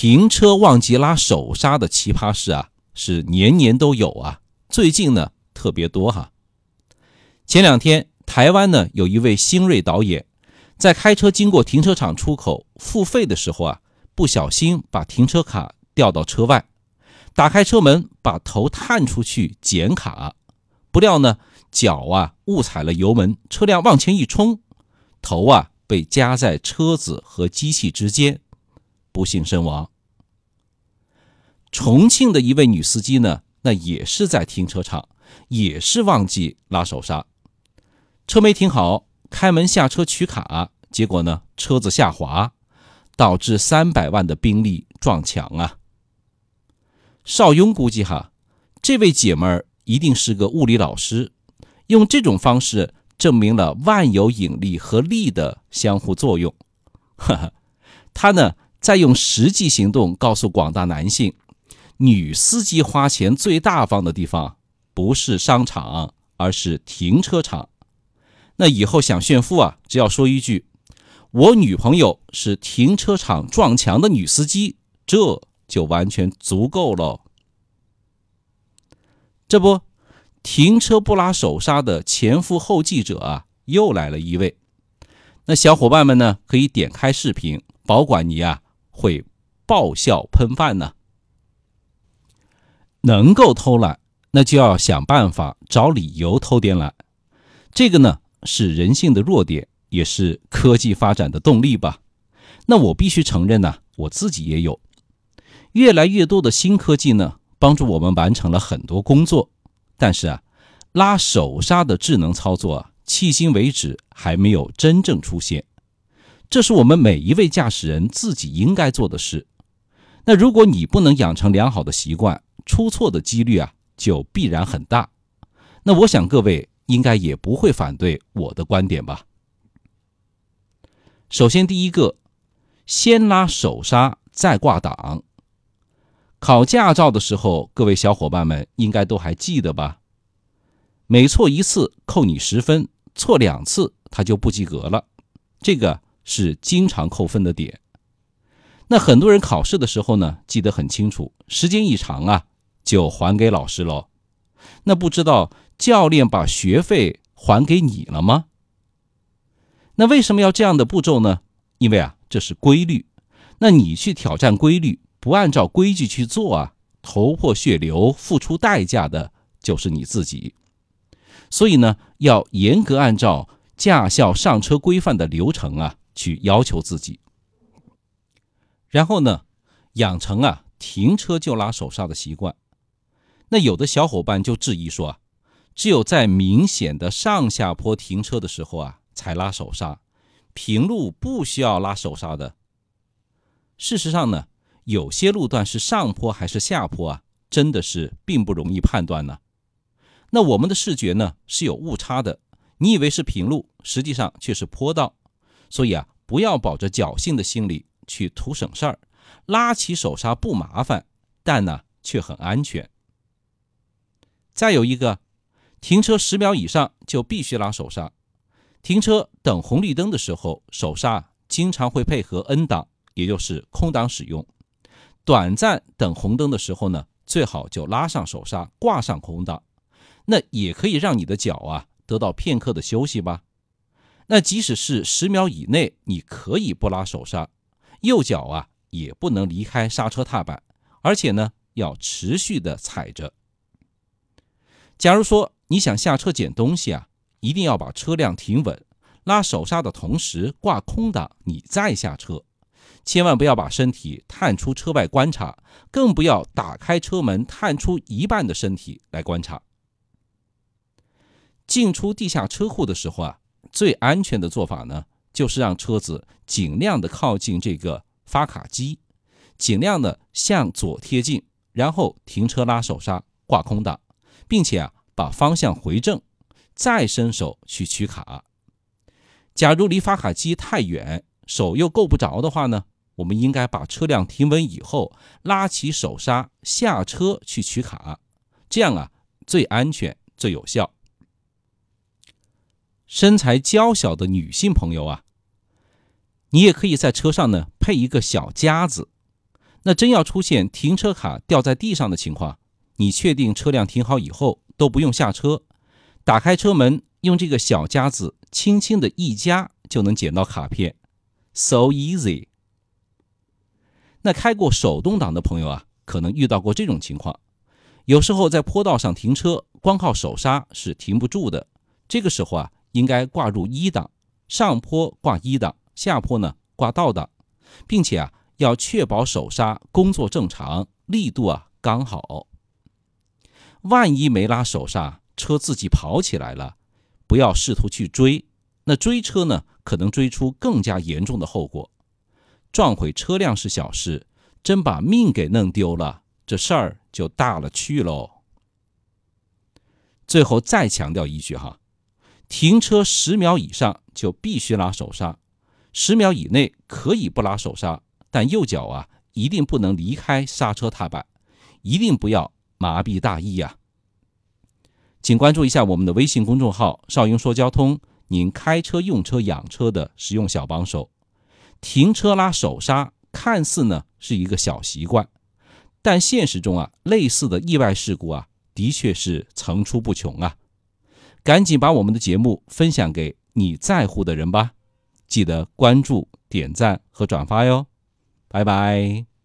停车忘记拉手刹的奇葩事啊，是年年都有啊。最近呢特别多哈。前两天，台湾呢有一位新锐导演，在开车经过停车场出口付费的时候啊，不小心把停车卡掉到车外，打开车门，把头探出去捡卡，不料呢脚啊误踩了油门，车辆往前一冲，头啊被夹在车子和机器之间。不幸身亡。重庆的一位女司机呢，那也是在停车场，也是忘记拉手刹，车没停好，开门下车取卡，结果呢车子下滑，导致三百万的宾利撞墙啊。邵雍估计哈，这位姐们儿一定是个物理老师，用这种方式证明了万有引力和力的相互作用。哈哈，她呢？再用实际行动告诉广大男性，女司机花钱最大方的地方不是商场，而是停车场。那以后想炫富啊，只要说一句：“我女朋友是停车场撞墙的女司机”，这就完全足够了。这不，停车不拉手刹的前赴后继者啊，又来了一位。那小伙伴们呢，可以点开视频，保管你啊。会爆笑喷饭呢？能够偷懒，那就要想办法找理由偷点懒。这个呢是人性的弱点，也是科技发展的动力吧。那我必须承认呢，我自己也有。越来越多的新科技呢，帮助我们完成了很多工作，但是啊，拉手刹的智能操作啊，迄今为止还没有真正出现。这是我们每一位驾驶人自己应该做的事。那如果你不能养成良好的习惯，出错的几率啊就必然很大。那我想各位应该也不会反对我的观点吧？首先，第一个，先拉手刹再挂档。考驾照的时候，各位小伙伴们应该都还记得吧？每错一次扣你十分，错两次他就不及格了。这个。是经常扣分的点。那很多人考试的时候呢，记得很清楚，时间一长啊，就还给老师喽。那不知道教练把学费还给你了吗？那为什么要这样的步骤呢？因为啊，这是规律。那你去挑战规律，不按照规矩去做啊，头破血流，付出代价的就是你自己。所以呢，要严格按照驾校上车规范的流程啊。去要求自己，然后呢，养成啊停车就拉手刹的习惯。那有的小伙伴就质疑说，只有在明显的上下坡停车的时候啊才拉手刹，平路不需要拉手刹的。事实上呢，有些路段是上坡还是下坡啊，真的是并不容易判断呢。那我们的视觉呢是有误差的，你以为是平路，实际上却是坡道。所以啊，不要抱着侥幸的心理去图省事儿，拉起手刹不麻烦，但呢却很安全。再有一个，停车十秒以上就必须拉手刹。停车等红绿灯的时候，手刹经常会配合 N 档，也就是空档使用。短暂等红灯的时候呢，最好就拉上手刹，挂上空档，那也可以让你的脚啊得到片刻的休息吧。那即使是十秒以内，你可以不拉手刹，右脚啊也不能离开刹车踏板，而且呢要持续的踩着。假如说你想下车捡东西啊，一定要把车辆停稳，拉手刹的同时挂空档，你再下车，千万不要把身体探出车外观察，更不要打开车门探出一半的身体来观察。进出地下车库的时候啊。最安全的做法呢，就是让车子尽量的靠近这个发卡机，尽量的向左贴近，然后停车拉手刹挂空档，并且啊把方向回正，再伸手去取卡。假如离发卡机太远，手又够不着的话呢，我们应该把车辆停稳以后，拉起手刹下车去取卡，这样啊最安全最有效。身材娇小的女性朋友啊，你也可以在车上呢配一个小夹子。那真要出现停车卡掉在地上的情况，你确定车辆停好以后都不用下车，打开车门，用这个小夹子轻轻的一夹就能捡到卡片，so easy。那开过手动挡的朋友啊，可能遇到过这种情况，有时候在坡道上停车，光靠手刹是停不住的，这个时候啊，应该挂入一档，上坡挂一档，下坡呢挂倒档，并且啊。要确保手刹工作正常，力度啊刚好。万一没拉手刹，车自己跑起来了，不要试图去追，那追车呢，可能追出更加严重的后果。撞毁车辆是小事，真把命给弄丢了，这事儿就大了去喽。最后再强调一句哈，停车十秒以上就必须拉手刹，十秒以内可以不拉手刹。但右脚啊，一定不能离开刹车踏板，一定不要麻痹大意呀。请关注一下我们的微信公众号“少英说交通”，您开车、用车、养车的实用小帮手。停车拉手刹看似呢是一个小习惯，但现实中啊，类似的意外事故啊，的确是层出不穷啊。赶紧把我们的节目分享给你在乎的人吧，记得关注、点赞和转发哟。拜拜。